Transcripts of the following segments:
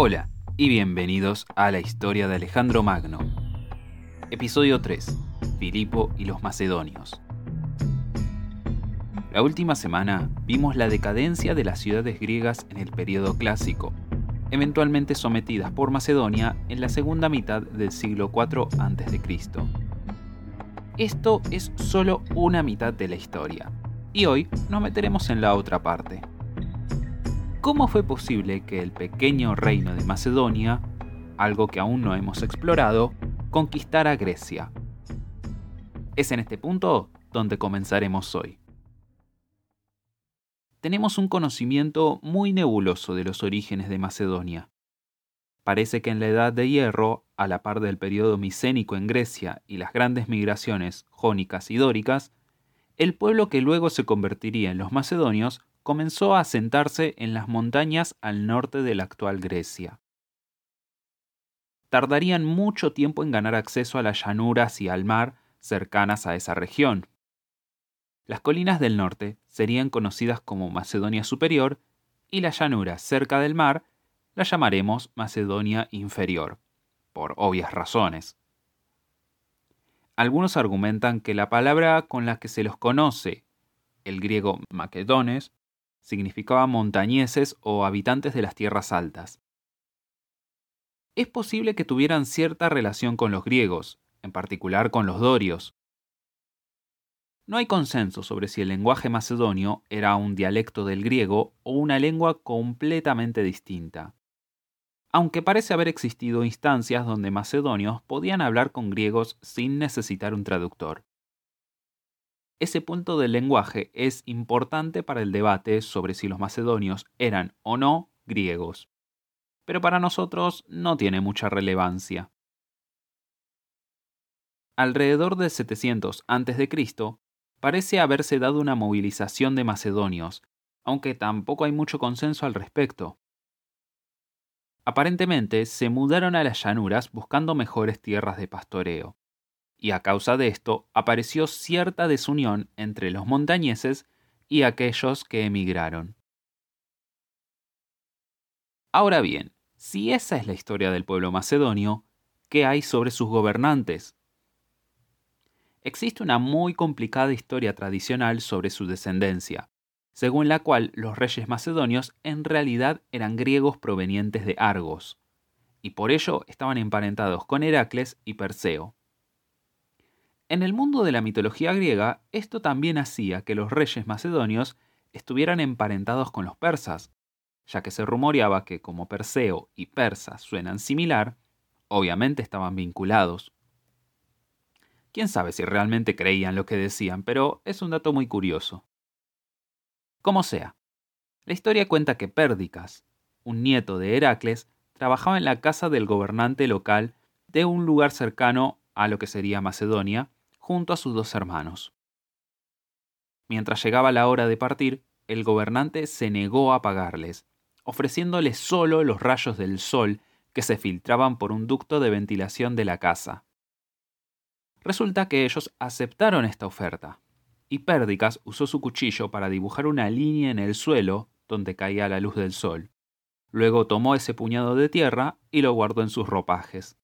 Hola y bienvenidos a la historia de Alejandro Magno. Episodio 3. Filipo y los macedonios. La última semana vimos la decadencia de las ciudades griegas en el periodo clásico, eventualmente sometidas por Macedonia en la segunda mitad del siglo IV a.C. Esto es solo una mitad de la historia, y hoy nos meteremos en la otra parte. ¿Cómo fue posible que el pequeño reino de Macedonia, algo que aún no hemos explorado, conquistara Grecia? Es en este punto donde comenzaremos hoy. Tenemos un conocimiento muy nebuloso de los orígenes de Macedonia. Parece que en la Edad de Hierro, a la par del periodo micénico en Grecia y las grandes migraciones jónicas y dóricas, el pueblo que luego se convertiría en los macedonios comenzó a asentarse en las montañas al norte de la actual Grecia. Tardarían mucho tiempo en ganar acceso a las llanuras y al mar cercanas a esa región. Las colinas del norte serían conocidas como Macedonia Superior y las llanuras cerca del mar la llamaremos Macedonia Inferior, por obvias razones. Algunos argumentan que la palabra con la que se los conoce, el griego maquedones, significaba montañeses o habitantes de las tierras altas. Es posible que tuvieran cierta relación con los griegos, en particular con los dorios. No hay consenso sobre si el lenguaje macedonio era un dialecto del griego o una lengua completamente distinta aunque parece haber existido instancias donde macedonios podían hablar con griegos sin necesitar un traductor. Ese punto del lenguaje es importante para el debate sobre si los macedonios eran o no griegos, pero para nosotros no tiene mucha relevancia. Alrededor de 700 a.C., parece haberse dado una movilización de macedonios, aunque tampoco hay mucho consenso al respecto. Aparentemente se mudaron a las llanuras buscando mejores tierras de pastoreo, y a causa de esto apareció cierta desunión entre los montañeses y aquellos que emigraron. Ahora bien, si esa es la historia del pueblo macedonio, ¿qué hay sobre sus gobernantes? Existe una muy complicada historia tradicional sobre su descendencia, según la cual los reyes macedonios en realidad eran griegos provenientes de Argos, y por ello estaban emparentados con Heracles y Perseo. En el mundo de la mitología griega, esto también hacía que los reyes macedonios estuvieran emparentados con los persas, ya que se rumoreaba que como Perseo y Persa suenan similar, obviamente estaban vinculados. Quién sabe si realmente creían lo que decían, pero es un dato muy curioso. Como sea, la historia cuenta que Pérdicas, un nieto de Heracles, trabajaba en la casa del gobernante local de un lugar cercano a lo que sería Macedonia, junto a sus dos hermanos. Mientras llegaba la hora de partir, el gobernante se negó a pagarles, ofreciéndoles solo los rayos del sol que se filtraban por un ducto de ventilación de la casa. Resulta que ellos aceptaron esta oferta, y Pérdicas usó su cuchillo para dibujar una línea en el suelo donde caía la luz del sol. Luego tomó ese puñado de tierra y lo guardó en sus ropajes.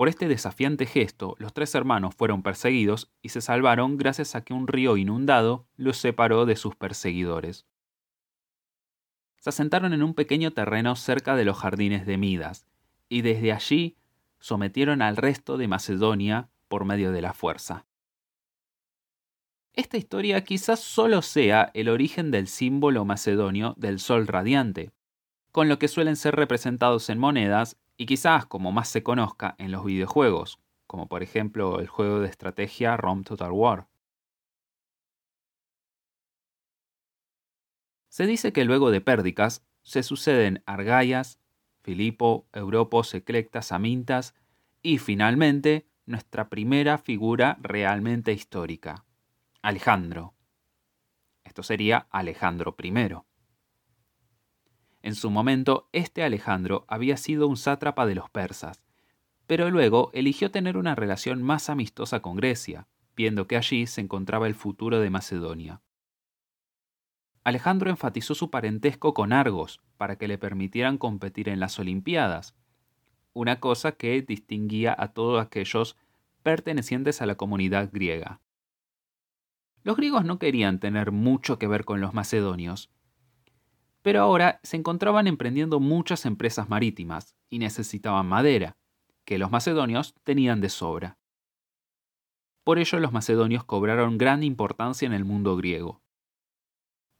Por este desafiante gesto, los tres hermanos fueron perseguidos y se salvaron gracias a que un río inundado los separó de sus perseguidores. Se asentaron en un pequeño terreno cerca de los jardines de Midas, y desde allí sometieron al resto de Macedonia por medio de la fuerza. Esta historia quizás solo sea el origen del símbolo macedonio del sol radiante, con lo que suelen ser representados en monedas y quizás como más se conozca en los videojuegos, como por ejemplo el juego de estrategia Rome Total War. Se dice que luego de Pérdicas se suceden Argaias, Filipo, Europos, Eclectas, Amintas y finalmente nuestra primera figura realmente histórica, Alejandro. Esto sería Alejandro I. En su momento, este Alejandro había sido un sátrapa de los persas, pero luego eligió tener una relación más amistosa con Grecia, viendo que allí se encontraba el futuro de Macedonia. Alejandro enfatizó su parentesco con Argos para que le permitieran competir en las Olimpiadas, una cosa que distinguía a todos aquellos pertenecientes a la comunidad griega. Los griegos no querían tener mucho que ver con los macedonios, pero ahora se encontraban emprendiendo muchas empresas marítimas y necesitaban madera, que los macedonios tenían de sobra. Por ello los macedonios cobraron gran importancia en el mundo griego.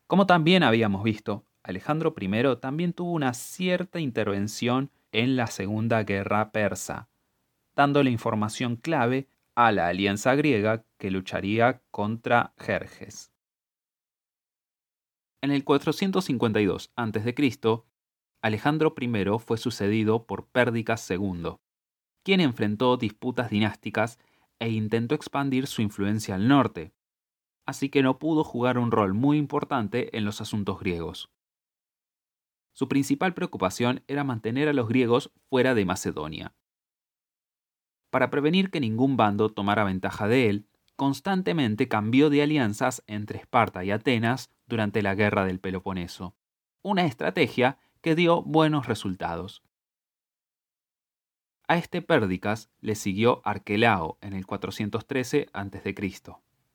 Como también habíamos visto, Alejandro I también tuvo una cierta intervención en la Segunda Guerra Persa, dándole información clave a la alianza griega que lucharía contra Jerjes. En el 452 a.C., Alejandro I fue sucedido por Pérdicas II, quien enfrentó disputas dinásticas e intentó expandir su influencia al norte, así que no pudo jugar un rol muy importante en los asuntos griegos. Su principal preocupación era mantener a los griegos fuera de Macedonia. Para prevenir que ningún bando tomara ventaja de él, constantemente cambió de alianzas entre Esparta y Atenas durante la guerra del Peloponeso, una estrategia que dio buenos resultados. A este Pérdicas le siguió Arquelao en el 413 a.C.,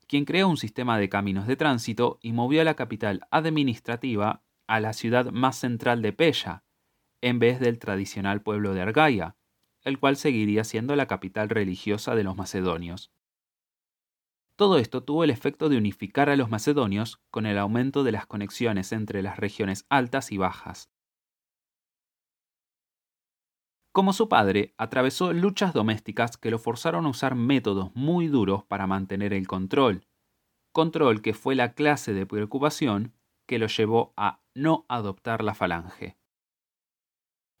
quien creó un sistema de caminos de tránsito y movió la capital administrativa a la ciudad más central de Pella, en vez del tradicional pueblo de Argaia, el cual seguiría siendo la capital religiosa de los macedonios. Todo esto tuvo el efecto de unificar a los macedonios con el aumento de las conexiones entre las regiones altas y bajas. Como su padre, atravesó luchas domésticas que lo forzaron a usar métodos muy duros para mantener el control, control que fue la clase de preocupación que lo llevó a no adoptar la falange.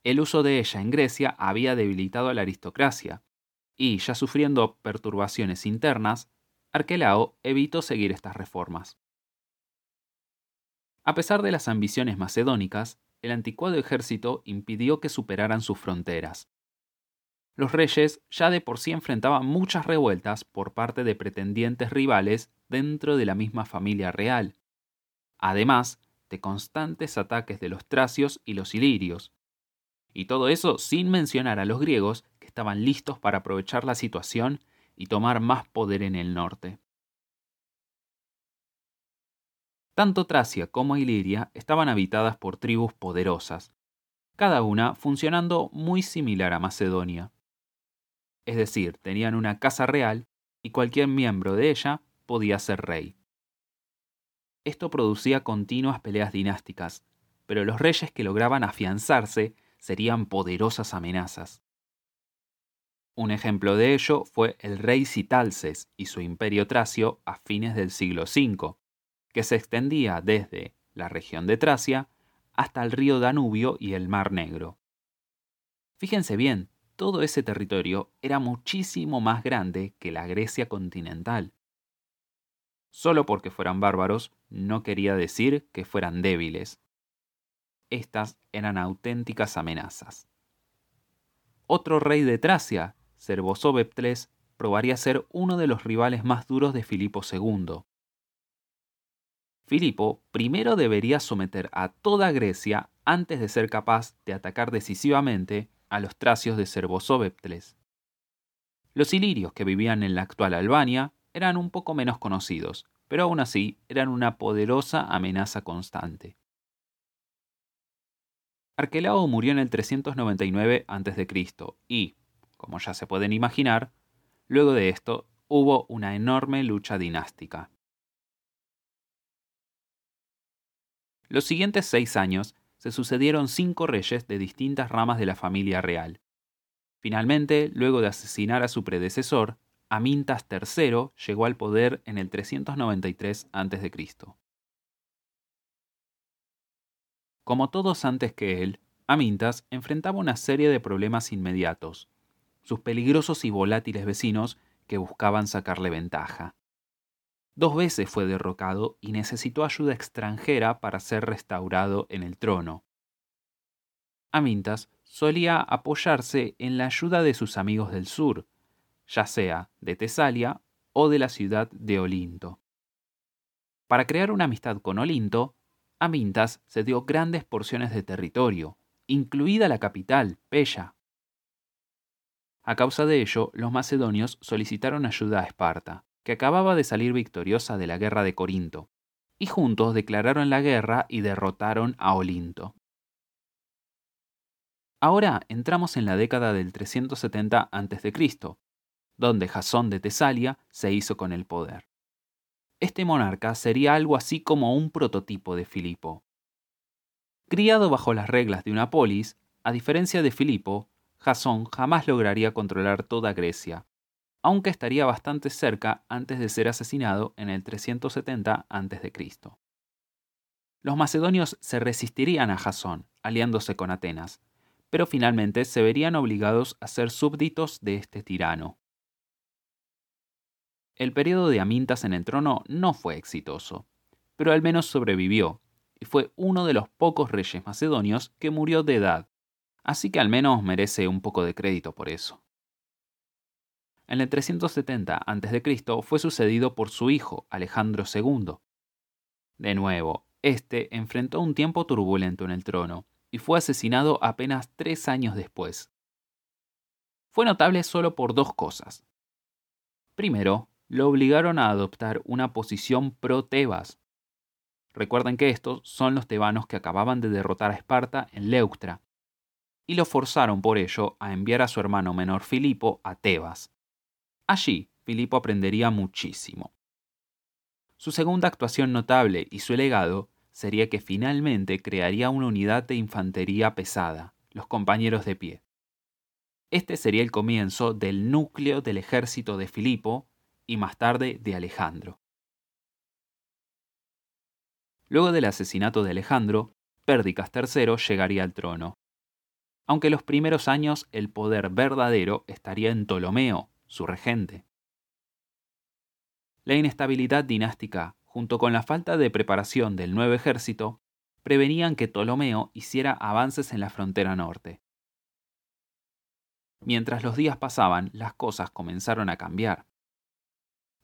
El uso de ella en Grecia había debilitado a la aristocracia, y ya sufriendo perturbaciones internas, Arquelao evitó seguir estas reformas. A pesar de las ambiciones macedónicas, el anticuado ejército impidió que superaran sus fronteras. Los reyes ya de por sí enfrentaban muchas revueltas por parte de pretendientes rivales dentro de la misma familia real, además de constantes ataques de los tracios y los ilirios. Y todo eso sin mencionar a los griegos que estaban listos para aprovechar la situación y tomar más poder en el norte. Tanto Tracia como Iliria estaban habitadas por tribus poderosas, cada una funcionando muy similar a Macedonia. Es decir, tenían una casa real y cualquier miembro de ella podía ser rey. Esto producía continuas peleas dinásticas, pero los reyes que lograban afianzarse serían poderosas amenazas. Un ejemplo de ello fue el rey Citalces y su imperio tracio a fines del siglo V, que se extendía desde la región de Tracia hasta el río Danubio y el Mar Negro. Fíjense bien, todo ese territorio era muchísimo más grande que la Grecia continental. Solo porque fueran bárbaros no quería decir que fueran débiles. Estas eran auténticas amenazas. Otro rey de Tracia, Servosóbeb probaría ser uno de los rivales más duros de Filipo II. Filipo primero debería someter a toda Grecia antes de ser capaz de atacar decisivamente a los tracios de Servosóbeb Los ilirios que vivían en la actual Albania eran un poco menos conocidos, pero aún así eran una poderosa amenaza constante. Arquelao murió en el 399 a.C. y, como ya se pueden imaginar, luego de esto hubo una enorme lucha dinástica. Los siguientes seis años se sucedieron cinco reyes de distintas ramas de la familia real. Finalmente, luego de asesinar a su predecesor, Amintas III llegó al poder en el 393 a.C. Como todos antes que él, Amintas enfrentaba una serie de problemas inmediatos, sus peligrosos y volátiles vecinos que buscaban sacarle ventaja. Dos veces fue derrocado y necesitó ayuda extranjera para ser restaurado en el trono. Amintas solía apoyarse en la ayuda de sus amigos del sur, ya sea de Tesalia o de la ciudad de Olinto. Para crear una amistad con Olinto, Amintas se dio grandes porciones de territorio, incluida la capital, Pella. A causa de ello, los macedonios solicitaron ayuda a Esparta, que acababa de salir victoriosa de la guerra de Corinto, y juntos declararon la guerra y derrotaron a Olinto. Ahora entramos en la década del 370 a.C., donde Jasón de Tesalia se hizo con el poder. Este monarca sería algo así como un prototipo de Filipo. Criado bajo las reglas de una polis, a diferencia de Filipo, Jasón jamás lograría controlar toda Grecia, aunque estaría bastante cerca antes de ser asesinado en el 370 a.C. Los macedonios se resistirían a Jasón, aliándose con Atenas, pero finalmente se verían obligados a ser súbditos de este tirano. El periodo de Amintas en el trono no fue exitoso, pero al menos sobrevivió, y fue uno de los pocos reyes macedonios que murió de edad, así que al menos merece un poco de crédito por eso. En el 370 a.C. fue sucedido por su hijo, Alejandro II. De nuevo, este enfrentó un tiempo turbulento en el trono y fue asesinado apenas tres años después. Fue notable solo por dos cosas. Primero, lo obligaron a adoptar una posición pro-Tebas. Recuerden que estos son los tebanos que acababan de derrotar a Esparta en Leuctra, y lo forzaron por ello a enviar a su hermano menor Filipo a Tebas. Allí, Filipo aprendería muchísimo. Su segunda actuación notable y su legado sería que finalmente crearía una unidad de infantería pesada, los compañeros de pie. Este sería el comienzo del núcleo del ejército de Filipo y más tarde de Alejandro. Luego del asesinato de Alejandro, Pérdicas III llegaría al trono. Aunque los primeros años el poder verdadero estaría en Ptolomeo, su regente. La inestabilidad dinástica, junto con la falta de preparación del nuevo ejército, prevenían que Ptolomeo hiciera avances en la frontera norte. Mientras los días pasaban, las cosas comenzaron a cambiar.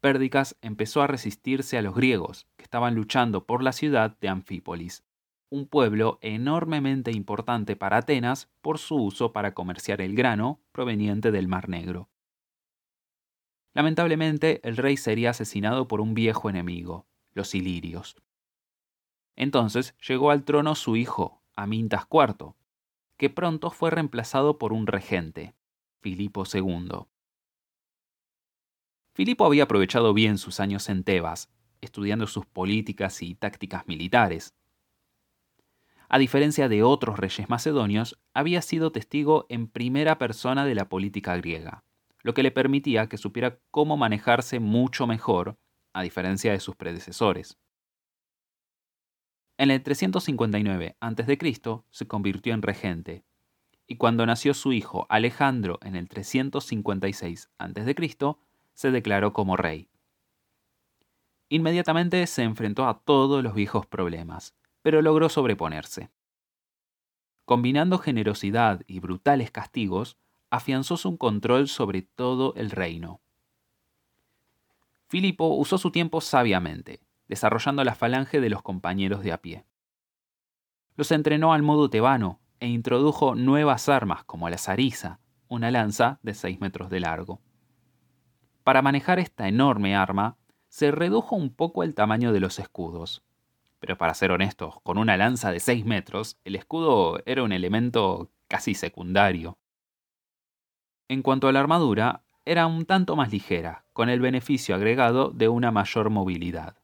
Pérdicas empezó a resistirse a los griegos, que estaban luchando por la ciudad de Anfípolis, un pueblo enormemente importante para Atenas por su uso para comerciar el grano proveniente del Mar Negro. Lamentablemente, el rey sería asesinado por un viejo enemigo, los ilirios. Entonces llegó al trono su hijo, Amintas IV, que pronto fue reemplazado por un regente, Filipo II. Filipo había aprovechado bien sus años en Tebas, estudiando sus políticas y tácticas militares. A diferencia de otros reyes macedonios, había sido testigo en primera persona de la política griega, lo que le permitía que supiera cómo manejarse mucho mejor, a diferencia de sus predecesores. En el 359 a.C. se convirtió en regente, y cuando nació su hijo Alejandro en el 356 a.C., se declaró como rey. Inmediatamente se enfrentó a todos los viejos problemas, pero logró sobreponerse. Combinando generosidad y brutales castigos, afianzó su control sobre todo el reino. Filipo usó su tiempo sabiamente, desarrollando la falange de los compañeros de a pie. Los entrenó al modo tebano e introdujo nuevas armas como la zariza, una lanza de 6 metros de largo. Para manejar esta enorme arma, se redujo un poco el tamaño de los escudos. Pero para ser honestos, con una lanza de 6 metros, el escudo era un elemento casi secundario. En cuanto a la armadura, era un tanto más ligera, con el beneficio agregado de una mayor movilidad.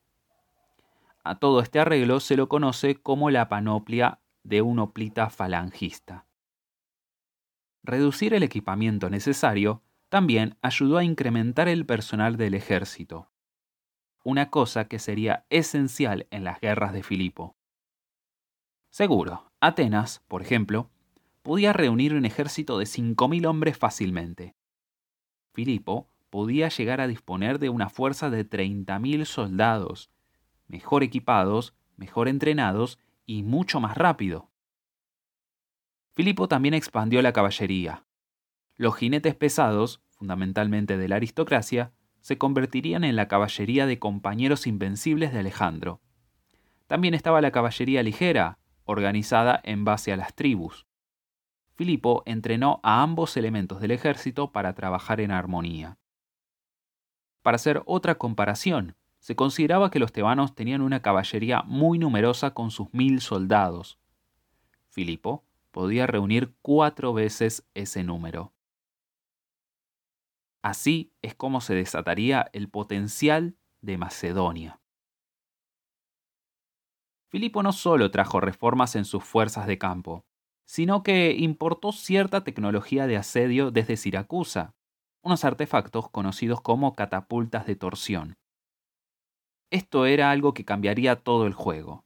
A todo este arreglo se lo conoce como la panoplia de un oplita falangista. Reducir el equipamiento necesario también ayudó a incrementar el personal del ejército, una cosa que sería esencial en las guerras de Filipo. Seguro, Atenas, por ejemplo, podía reunir un ejército de 5.000 hombres fácilmente. Filipo podía llegar a disponer de una fuerza de 30.000 soldados, mejor equipados, mejor entrenados y mucho más rápido. Filipo también expandió la caballería, los jinetes pesados, fundamentalmente de la aristocracia, se convertirían en la caballería de compañeros invencibles de Alejandro. También estaba la caballería ligera, organizada en base a las tribus. Filipo entrenó a ambos elementos del ejército para trabajar en armonía. Para hacer otra comparación, se consideraba que los tebanos tenían una caballería muy numerosa con sus mil soldados. Filipo podía reunir cuatro veces ese número. Así es como se desataría el potencial de Macedonia. Filipo no solo trajo reformas en sus fuerzas de campo, sino que importó cierta tecnología de asedio desde Siracusa, unos artefactos conocidos como catapultas de torsión. Esto era algo que cambiaría todo el juego.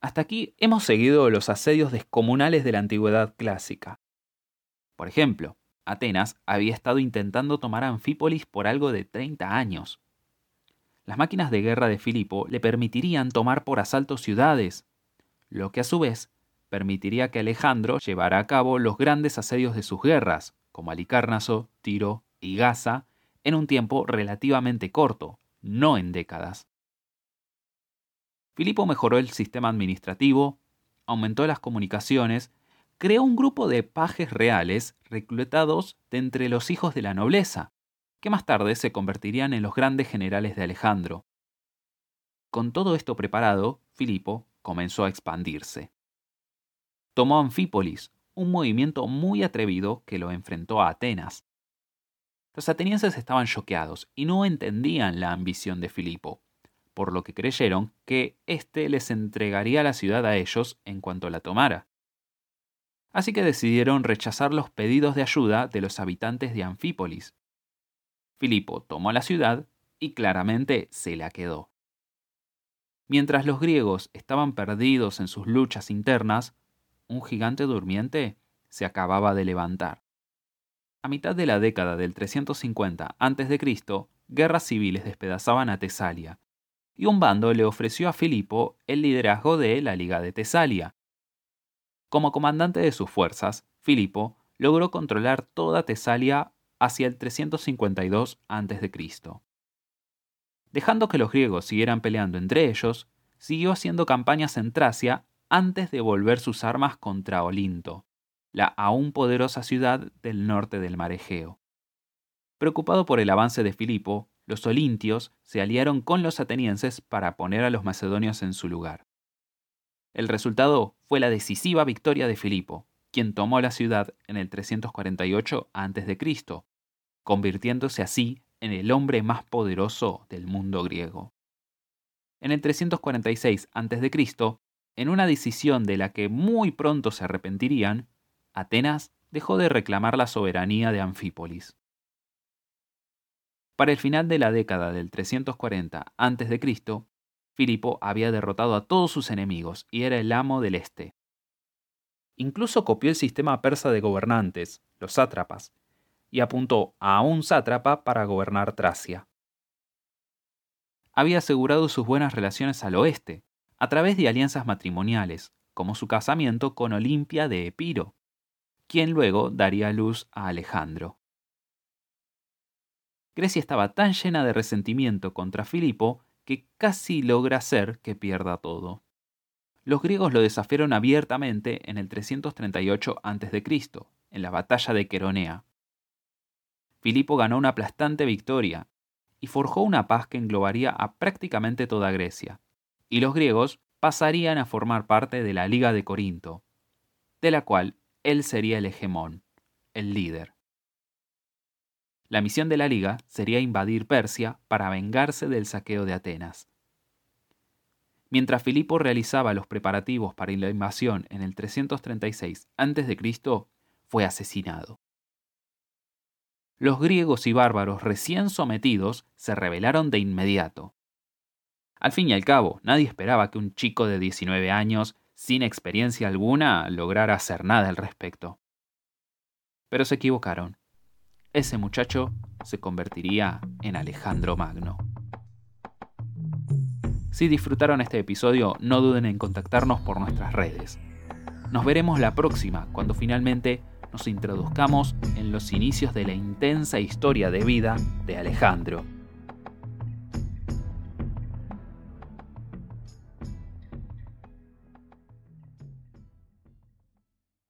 Hasta aquí hemos seguido los asedios descomunales de la antigüedad clásica. Por ejemplo, Atenas había estado intentando tomar Anfípolis por algo de 30 años. Las máquinas de guerra de Filipo le permitirían tomar por asalto ciudades, lo que a su vez permitiría que Alejandro llevara a cabo los grandes asedios de sus guerras, como Alicarnaso, Tiro y Gaza, en un tiempo relativamente corto, no en décadas. Filipo mejoró el sistema administrativo, aumentó las comunicaciones, creó un grupo de pajes reales reclutados de entre los hijos de la nobleza, que más tarde se convertirían en los grandes generales de Alejandro. Con todo esto preparado, Filipo comenzó a expandirse. Tomó Anfípolis, un movimiento muy atrevido que lo enfrentó a Atenas. Los atenienses estaban choqueados y no entendían la ambición de Filipo, por lo que creyeron que éste les entregaría la ciudad a ellos en cuanto la tomara. Así que decidieron rechazar los pedidos de ayuda de los habitantes de Anfípolis Filipo tomó la ciudad y claramente se la quedó. Mientras los griegos estaban perdidos en sus luchas internas, un gigante durmiente se acababa de levantar. A mitad de la década del 350 a.C., guerras civiles despedazaban a Tesalia, y un bando le ofreció a Filipo el liderazgo de la Liga de Tesalia. Como comandante de sus fuerzas, Filipo logró controlar toda Tesalia hacia el 352 a.C. Dejando que los griegos siguieran peleando entre ellos, siguió haciendo campañas en Tracia antes de volver sus armas contra Olinto, la aún poderosa ciudad del norte del mar Egeo. Preocupado por el avance de Filipo, los olintios se aliaron con los atenienses para poner a los macedonios en su lugar. El resultado fue la decisiva victoria de Filipo, quien tomó la ciudad en el 348 a.C., convirtiéndose así en el hombre más poderoso del mundo griego. En el 346 a.C., en una decisión de la que muy pronto se arrepentirían, Atenas dejó de reclamar la soberanía de Anfípolis. Para el final de la década del 340 a.C., Filipo había derrotado a todos sus enemigos y era el amo del este. Incluso copió el sistema persa de gobernantes, los sátrapas, y apuntó a un sátrapa para gobernar Tracia. Había asegurado sus buenas relaciones al oeste, a través de alianzas matrimoniales, como su casamiento con Olimpia de Epiro, quien luego daría luz a Alejandro. Grecia estaba tan llena de resentimiento contra Filipo que casi logra hacer que pierda todo los griegos lo desafiaron abiertamente en el 338 a.C., en la batalla de Queronea. Filipo ganó una aplastante victoria y forjó una paz que englobaría a prácticamente toda Grecia, y los griegos pasarían a formar parte de la Liga de Corinto, de la cual él sería el hegemón, el líder. La misión de la Liga sería invadir Persia para vengarse del saqueo de Atenas. Mientras Filipo realizaba los preparativos para la invasión en el 336 a.C., fue asesinado. Los griegos y bárbaros recién sometidos se rebelaron de inmediato. Al fin y al cabo, nadie esperaba que un chico de 19 años, sin experiencia alguna, lograra hacer nada al respecto. Pero se equivocaron. Ese muchacho se convertiría en Alejandro Magno. Si disfrutaron este episodio, no duden en contactarnos por nuestras redes. Nos veremos la próxima, cuando finalmente nos introduzcamos en los inicios de la intensa historia de vida de Alejandro.